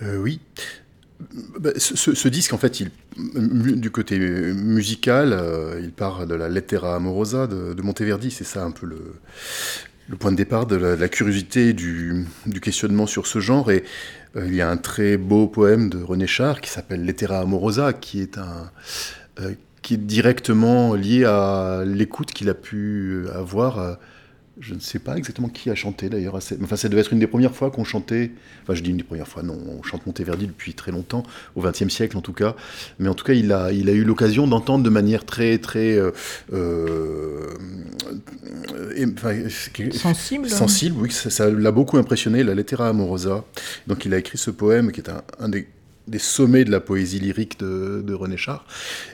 Euh, oui. Bah, ce, ce- ce disque, en fait, il, du côté musical, euh, il part de la Lettera Amorosa de, de Monteverdi. C'est ça un peu le, le point de départ de la, curiosité, du, du questionnement sur ce genre. Et euh, il y a un très beau poème de René Char qui s'appelle Lettera Amorosa, qui est un. euh, qui est directement lié à l'écoute qu'il a pu avoir euh, Je ne sais pas exactement qui a chanté d'ailleurs. Enfin, ça devait être une des premières fois qu'on chantait. Enfin, je dis une des premières fois, non, on chante Monteverdi depuis très longtemps, au XXe siècle en tout cas. Mais en tout cas, il a, il a eu l'occasion d'entendre de manière très, très. Euh, euh, sensible. Sensible, oui, ça l'a beaucoup impressionné, la Lettera Amorosa. Donc, il a écrit ce poème qui est un des des sommets de la poésie lyrique de, René Char.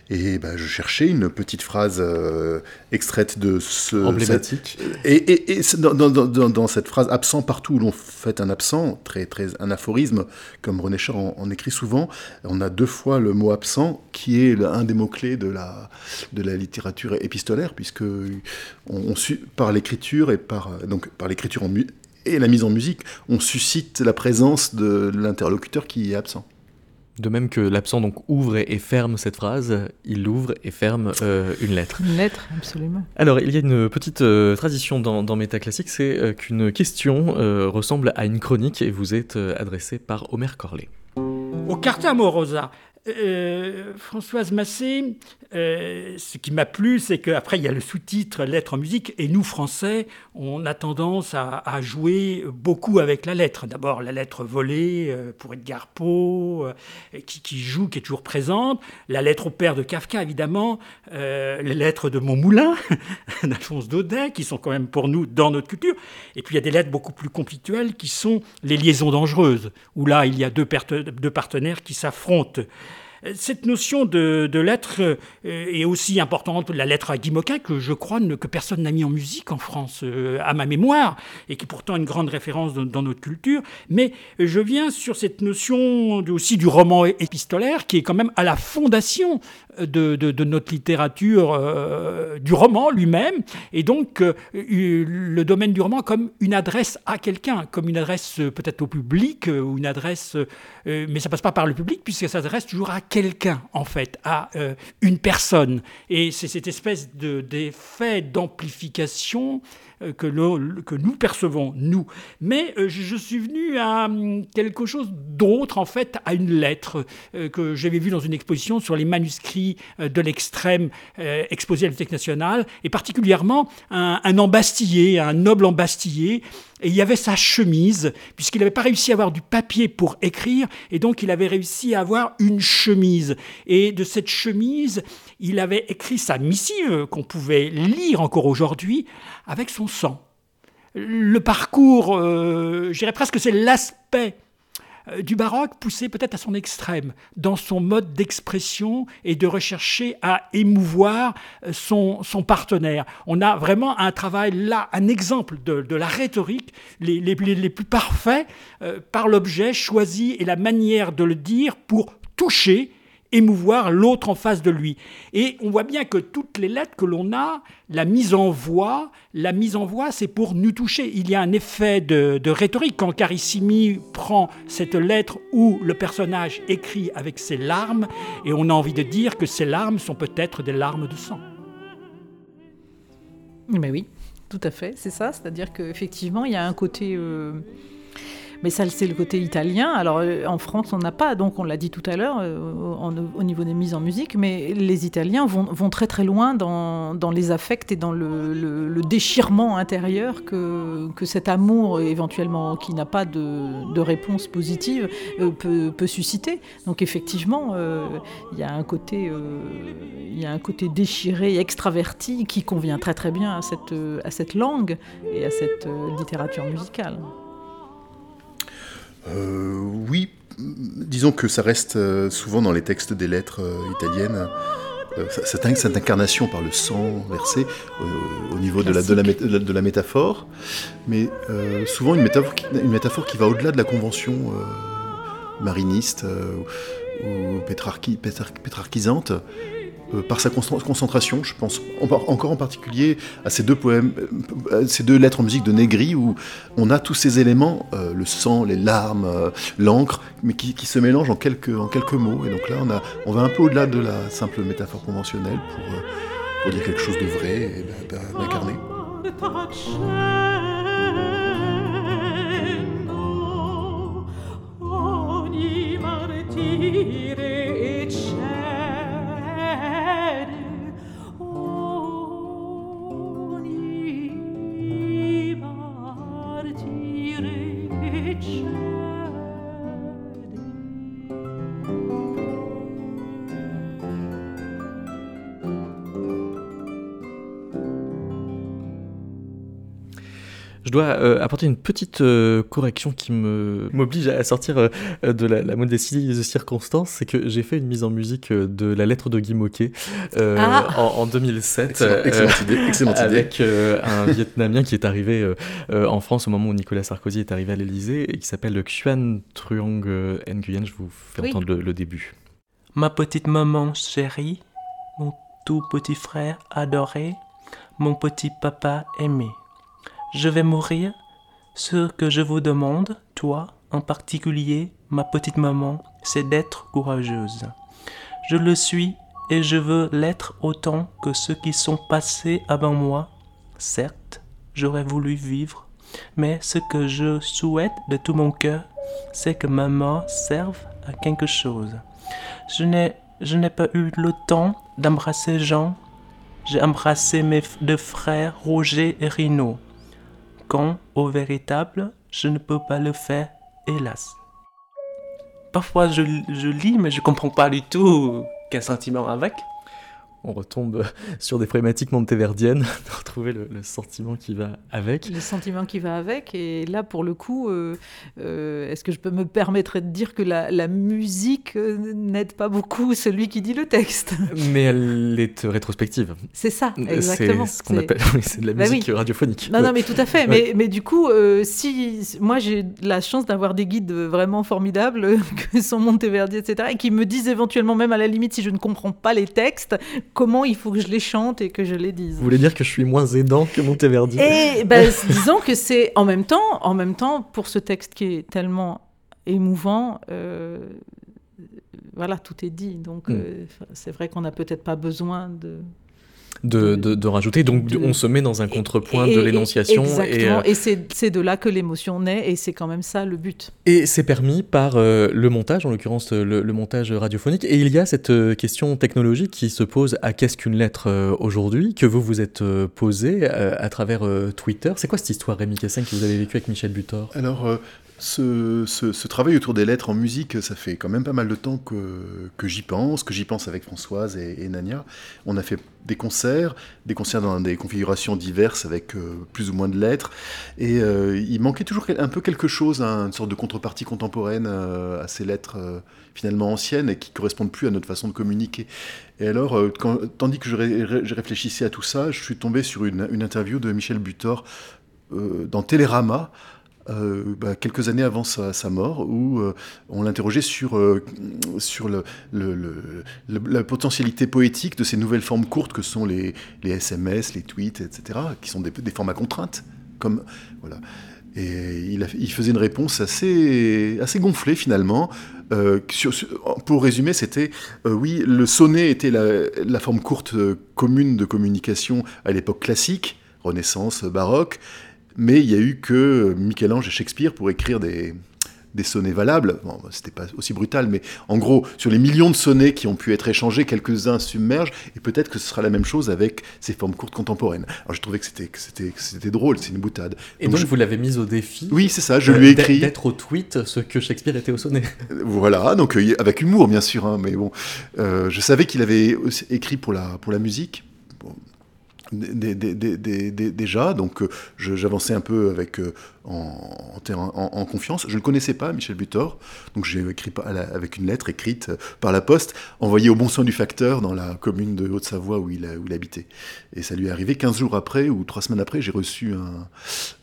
Et ben, je cherchais une petite phrase euh, extraite de ce... Emblématique. et, et, dans, cette phrase, absent partout où l'on fait un absent, très, très, un aphorisme, comme René Char en, écrit souvent, on a deux fois le mot absent, qui est un des mots-clés de la, de la littérature épistolaire, puisque on, par l'écriture et par, donc, par l'écriture en et la mise en musique, on suscite la présence de l'interlocuteur qui est absent. De même que l'absent donc ouvre et, ferme cette phrase, il ouvre et ferme euh, une lettre. Une lettre, absolument. Alors, il y a une petite euh, tradition dans, dans Métaclassique, c'est euh, qu'une question ressemble à une chronique et vous êtes adressée par Omer Corlet. Au Carta Morosa, Françoise Massé euh, ce qui m'a plu, c'est qu'après, il y a le sous-titre Lettre en musique, et nous, Français, on a tendance à, jouer beaucoup avec la lettre. D'abord, la lettre volée euh, pour Edgar Poe, euh, qui, joue, qui est toujours présente. La lettre au père de Kafka, évidemment. les lettres de Montmoulin, (laughs) d'Alphonse Daudet, qui sont quand même pour nous dans notre culture. Et puis, il y a des lettres beaucoup plus conflictuelles qui sont les liaisons dangereuses, où là, il y a deux partenaires qui s'affrontent. Cette notion de, lettre euh, est aussi importante, la lettre à Guy que je crois que personne n'a mis en musique en France, euh, à ma mémoire, et qui est pourtant une grande référence dans, notre culture. Mais je viens sur cette notion aussi du roman épistolaire, qui est quand même à la fondation de, notre littérature, euh, du roman lui-même, et donc le domaine du roman comme une adresse à quelqu'un, comme une adresse peut-être au public, ou une adresse, mais ça passe pas par le public, puisque ça s'adresse toujours à quelqu'un, en fait, à euh, une personne. Et c'est cette espèce d'effet d'amplification euh, que, nous percevons, nous. Mais euh, je, suis venu à hum, quelque chose d'autre, en fait, à une lettre que j'avais vue dans une exposition sur les manuscrits de l'extrême exposés à la Bibliothèque nationale, et particulièrement un, un embastillé, un noble embastillé, et il y avait sa chemise, puisqu'il n'avait pas réussi à avoir du papier pour écrire, et donc il avait réussi à avoir une chemise. Et de cette chemise, il avait écrit sa missive, qu'on pouvait lire encore aujourd'hui, avec son sang. Le parcours, euh, je dirais presque c'est l'aspect euh, du baroque poussé peut-être à son extrême dans son mode d'expression et de rechercher à émouvoir euh, son, partenaire. On a vraiment un travail là, un exemple de, la rhétorique les plus parfaits euh, par l'objet choisi et la manière de le dire pour toucher émouvoir l'autre en face de lui. Et on voit bien que toutes les lettres que l'on a, la mise en voix, la mise en voix, c'est pour nous toucher. Il y a un effet de, rhétorique quand Carissimi prend cette lettre où le personnage écrit avec ses larmes, et on a envie de dire que ces larmes sont peut-être des larmes de sang. Mais oui, tout à fait, c'est ça. C'est-à-dire qu'effectivement, il y a un côté... Euh, mais ça, c'est le côté italien. Alors, euh, en France, on n'a pas, donc on l'a dit tout à l'heure, euh, au niveau des mises en musique, mais les Italiens vont, très très loin dans, les affects et dans le, déchirement intérieur que, cet amour, éventuellement, qui n'a pas de, réponse positive, euh, peut, susciter. Donc, effectivement, il y a un côté, déchiré, extraverti, qui convient très très bien à cette langue et à cette littérature musicale. Euh, oui, disons que ça reste euh, souvent dans les textes des lettres euh, italiennes. Cette, cette, incarnation par le sang versé au niveau de la, métaphore, mais souvent une métaphore, qui, une métaphore qui va au-delà de la convention mariniste ou pétrarchisante. Euh, par sa concentration, je pense encore en particulier à ces deux poèmes, euh, ces deux lettres en musique de Negri où on a tous ces éléments, euh, le sang, les larmes, l'encre, mais qui, se mélangent en quelques, mots. Et donc là, on, va un peu au-delà de la simple métaphore conventionnelle pour, pour dire quelque chose de vrai et d'incarné. Je dois euh, apporter une petite euh, correction qui me m'oblige à sortir euh, de la, la, modestie de circonstances, c'est que j'ai fait une mise en musique de la lettre de Guy Moquet ah. en, en, 2007, excellente, excellente idée, excellente avec un Vietnamien qui est arrivé en France au moment où Nicolas Sarkozy est arrivé à l'Élysée et qui s'appelle Xuan Truong Nguyen. Je vous fais oui. entendre le, le début. Ma petite maman chérie, mon tout petit frère adoré, mon petit papa aimé. Je vais mourir. Ce que je vous demande, toi en particulier, ma petite maman, c'est d'être courageuse. Je le suis et je veux l'être autant que ceux qui sont passés avant moi. Certes, j'aurais voulu vivre, mais ce que je souhaite de tout mon cœur, c'est que ma mort serve à quelque chose. Je n'ai, je n'ai pas eu le temps d'embrasser Jean. J'ai embrassé mes deux frères Roger et Rino quand, au véritable, je ne peux pas le faire, hélas. Parfois, je, je lis, mais je comprends pas du tout quel sentiment avec on retombe (laughs) sur des problématiques monteverdiennes, (laughs) de retrouver le, le, sentiment qui va avec. Le sentiment qui va avec, et là pour le coup, euh, euh, est-ce que je peux me permettre de dire que la, la musique euh, n'aide pas beaucoup celui qui dit le texte? (laughs) Mais elle est rétrospective. C'est ça, exactement. C'est ce qu'on appelle, c'est de la bah musique oui. radiophonique. Non, non, mais tout à fait. Ouais. Mais, mais du coup, euh, si moi j'ai la chance d'avoir des guides vraiment formidables, que sont Monteverdi, etc., et qui me disent éventuellement même à la limite si je ne comprends pas les textes, comment il faut que je les chante et que je les dise. Vous voulez dire que je suis moins aidant que Monteverdi Et (laughs) ben, disons que c'est en même temps, en même temps, pour ce texte qui est tellement émouvant, euh, voilà, tout est dit. Donc, mm. euh, c'est vrai qu'on n'a peut-être pas besoin de de, de, de, rajouter. Donc de... on se met dans un contrepoint de l'énonciation. Exactement, et, euh... et c'est de là que l'émotion naît, et c'est quand même ça le but. Et c'est permis par euh, le montage, en l'occurrence le, le, montage radiophonique. Et il y a cette euh, question technologique qui se pose à qu'est-ce qu'une lettre euh, aujourd'hui, que vous vous êtes posé à travers Twitter. C'est quoi cette histoire, Rémi Cassin, que vous avez vécu avec Michel Butor? Alors, ce, travail autour des lettres en musique, ça fait quand même pas mal de temps que, j'y pense, que j'y pense avec Françoise et, et, Nania. On a fait des concerts, des concerts dans des configurations diverses avec euh, plus ou moins de lettres. Et euh, il manquait toujours un peu quelque chose, hein, une sorte de contrepartie contemporaine euh, à ces lettres finalement anciennes et qui correspondent plus à notre façon de communiquer. Et alors, tandis que je, ré, je, réfléchissais à tout ça, je suis tombé sur une, une interview de Michel Butor dans Télérama euh, bah, quelques années avant sa, mort, où euh, on l'interrogeait sur, euh, sur la potentialité poétique de ces nouvelles formes courtes que sont les, SMS, les tweets, etc., qui sont des, des formats contraintes. Comme, voilà. Et il, faisait une réponse assez, assez gonflée finalement. Euh, pour résumer, c'était oui, le sonnet était la forme courte commune de communication à l'époque classique, Renaissance, baroque, mais il y a eu que Michel-Ange et Shakespeare pour écrire des, des sonnets valables. Bon, c'était pas aussi brutal, mais en gros, sur les millions de sonnets qui ont pu être échangés, quelques-uns submergent, et peut-être que ce sera la même chose avec ces formes courtes contemporaines. Alors je trouvais que c'était, que c'était, que c'était drôle, c'est une boutade. Et donc, donc je... vous l'avez mise au défi Oui, c'est ça, je lui ai écrit. D'être au tweet ce que Shakespeare était au sonnet. (laughs) Voilà, donc euh, avec humour bien sûr, hein, mais bon, euh, je savais qu'il avait écrit pour la, pour la musique. Bon, déjà, donc euh, j'avançais un peu avec euh, en, confiance. Je ne connaissais pas, Michel Butor, donc j'ai écrit avec une lettre écrite euh, par la poste, envoyée au bon soin du facteur dans la commune de Haute-Savoie où, il il habitait. Et ça lui est arrivé 15 jours après ou 3 semaines après, j'ai reçu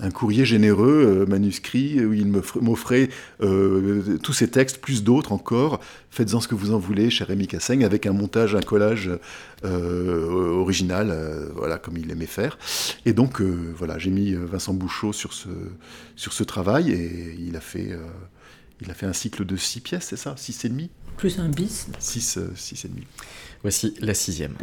un, courrier généreux, euh, manuscrit, où il m'offrait euh, tous ces textes, plus d'autres encore. Faites-en ce que vous en voulez, cher Rémi Cassaigne, avec un montage, un collage euh, original, voilà, comme il aimait faire. Et donc, voilà, j'ai mis Vincent Bouchot sur ce sur ce travail et il a fait, euh, il a fait un cycle de six pièces, c'est ça Six et demi? Plus un bis Six, euh, six et demi. Voici la sixième.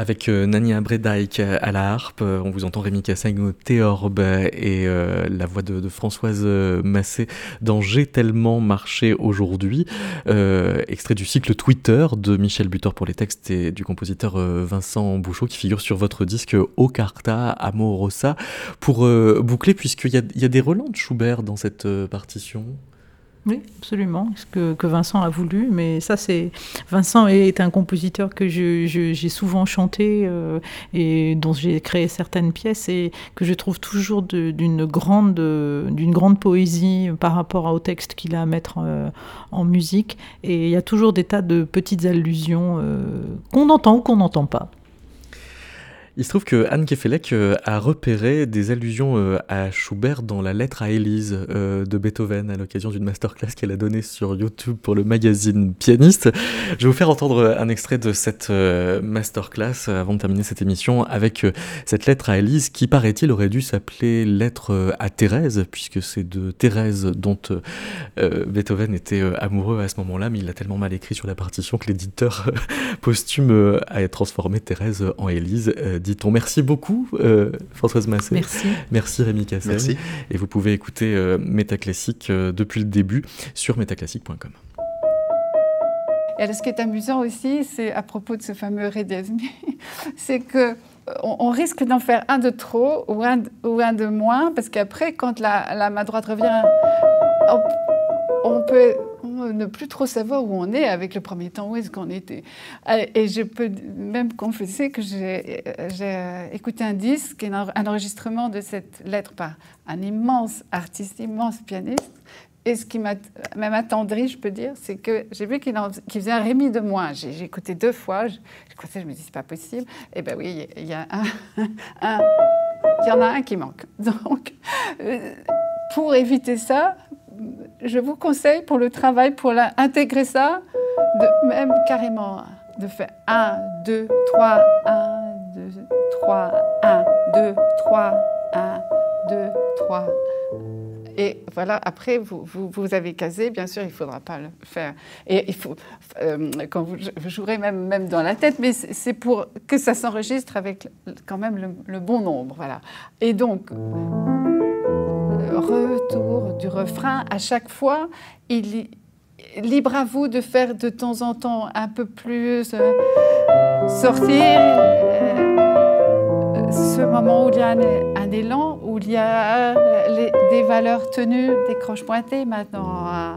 Avec euh, Nania Bredijk à la harpe, euh, on vous entend Rémi Cassagne au théorbe et euh, la voix de, Françoise Massé dans J'ai tellement marché aujourd'hui, extrait du cycle Twitter de Michel Butor pour les textes et du compositeur Vincent Bouchot qui figure sur votre disque O Carta Amorosa. Pour boucler, puisqu'il y a, des relents de Schubert dans cette partition? Oui, absolument, ce que, que Vincent a voulu, mais ça c'est... Vincent est un compositeur que je- je- j'ai souvent chanté euh, et dont j'ai créé certaines pièces et que je trouve toujours d'une grande, grande poésie par rapport au texte qu'il a à mettre euh, en musique. Et il y a toujours des tas de petites allusions euh, qu'on entend ou qu'on n'entend pas. Il se trouve que Anne Kefelec euh, a repéré des allusions euh, à Schubert dans la lettre à Élise euh, de Beethoven à l'occasion d'une masterclass qu'elle a donnée sur YouTube pour le magazine Pianiste. Je vais vous faire entendre un extrait de cette masterclass avant de terminer cette émission avec cette lettre à Élise qui, paraît-il, aurait dû s'appeler lettre à Thérèse puisque c'est de Thérèse dont Beethoven était amoureux à ce moment-là, mais il l'a tellement mal écrit sur la partition que l'éditeur posthume a transformé Thérèse en Élise, dit-on. Merci beaucoup, euh, Françoise Massé. Merci. Merci Rémi. Merci. Et vous pouvez écouter euh, Métaclassique euh, depuis le début sur métaclassique.com. Et alors, ce qui est amusant aussi, c'est à propos de ce fameux Redesmi, (laughs) c'est que euh, on, on risque d'en faire un de trop ou un, de- ou un de moins, parce qu'après, quand la, la main droite revient, on, on peut ne plus trop savoir où on est avec le premier temps, où est-ce qu'on était. Euh, Et je peux même confesser que j'ai euh, euh, écouté un disque, un en- un enregistrement de cette lettre par un immense artiste, immense pianiste. Et ce qui m'a même attendri, je peux dire, c'est que j'ai vu qu'il qu'il faisait un Rémi de moins. J'ai écouté deux fois, je, j'écoutais, je me dis, c'est pas possible. Et ben oui, il y un, (laughs) y en a un qui manque. Donc, pour éviter ça, je vous conseille pour le travail, pour intégrer ça, de même carrément de faire 1, 2, 3, 1, 2, 3, 1, 2, 3, 1, 2, 3. Et voilà, après, vous, vous, vous avez casé, bien sûr, il ne faudra pas le faire. Et il faut, euh, quand vous, vous jouerez même, même dans la tête, mais c'est pour que ça s'enregistre avec quand même le, bon nombre. Et donc, retour du refrain, à chaque fois, il, libre à vous de faire de temps en temps un peu plus euh, sortir euh, ce moment où il y a un, élan, où il y a euh, des valeurs tenues, des croches pointées maintenant. euh.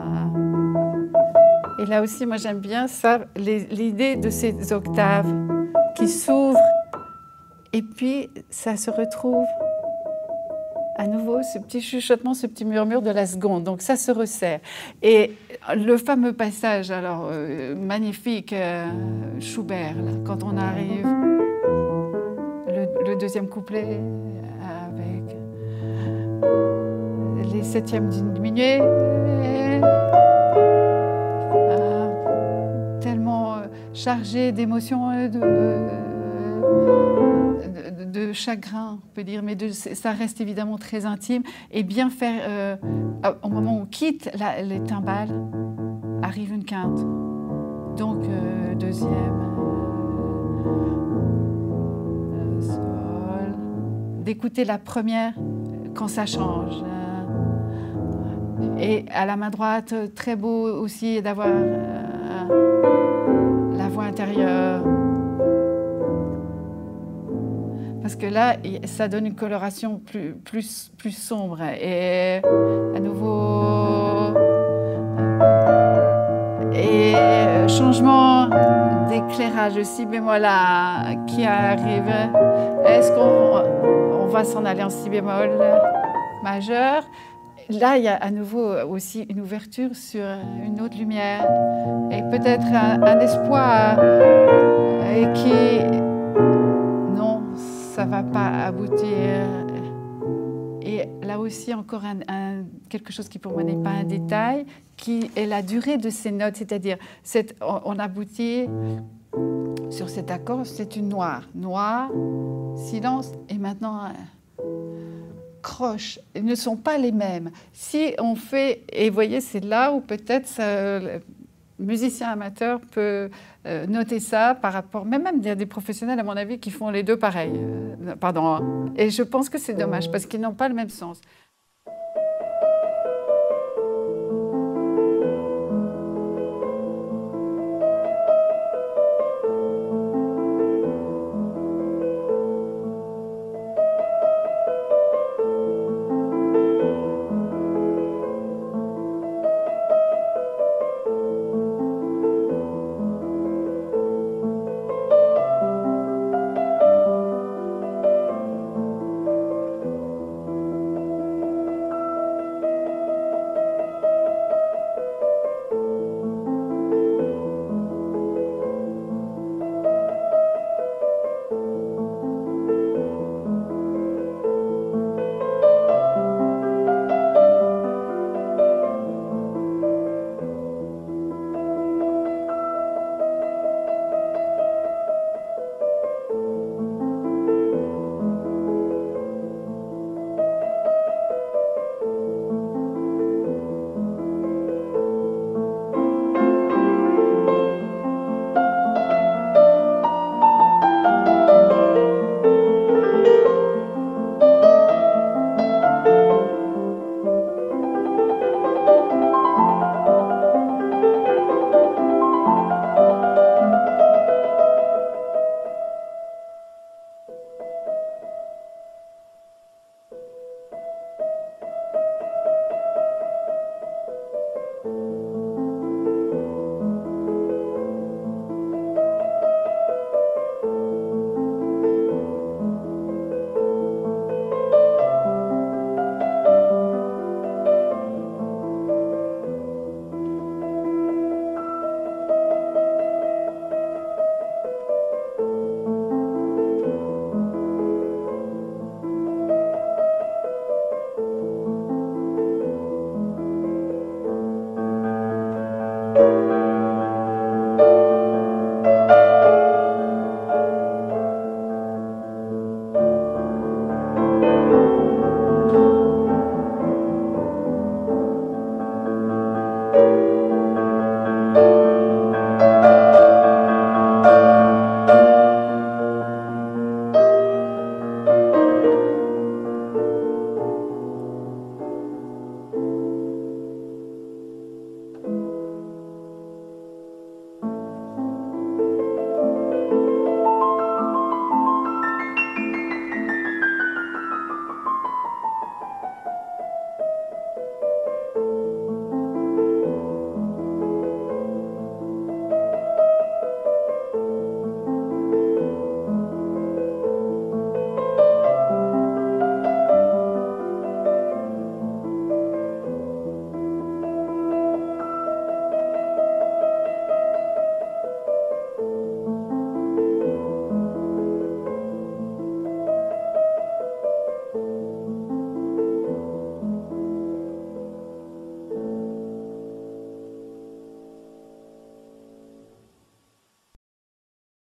Et là aussi, moi j'aime bien ça, l'idée de ces octaves qui s'ouvrent et puis ça se retrouve à nouveau ce petit chuchotement, ce petit murmure de la seconde. Donc ça se resserre. Et le fameux passage, alors euh, magnifique, euh, Schubert, quand on arrive, le, deuxième couplet avec les septièmes diminués, euh, tellement chargé d'émotions, de, de, chagrin, on peut dire, mais ça reste évidemment très intime. Et bien faire, euh, au moment où on quitte les timbales, arrive une quinte. Donc, euh, deuxième. Euh, d'écouter la première quand ça change. Hein. Et à la main droite, euh, très beau aussi d'avoir la voix intérieure. Parce que là, ça donne une coloration plus, plus, plus sombre. Et à nouveau. Et changement d'éclairage si bémol là qui arrive. Est-ce qu'on on va s'en aller en si bémol majeur? Là, il y a à nouveau aussi une ouverture sur une autre lumière et peut-être un, un, espoir et qui ça va pas aboutir. Et là aussi, encore un, quelque chose qui pour moi n'est pas un détail, qui est la durée de ces notes, c'est-à-dire on, aboutit sur cet accord, c'est une noire, noire, silence, et maintenant croche. Ne sont pas les mêmes. Si on fait, et vous voyez, c'est là où peut-être musicien amateur peut euh, noter ça par rapport, même même des, des professionnels à mon avis qui font les deux pareils. Euh, pardon. Hein. Et je pense que c'est dommage parce qu'ils n'ont pas le même sens.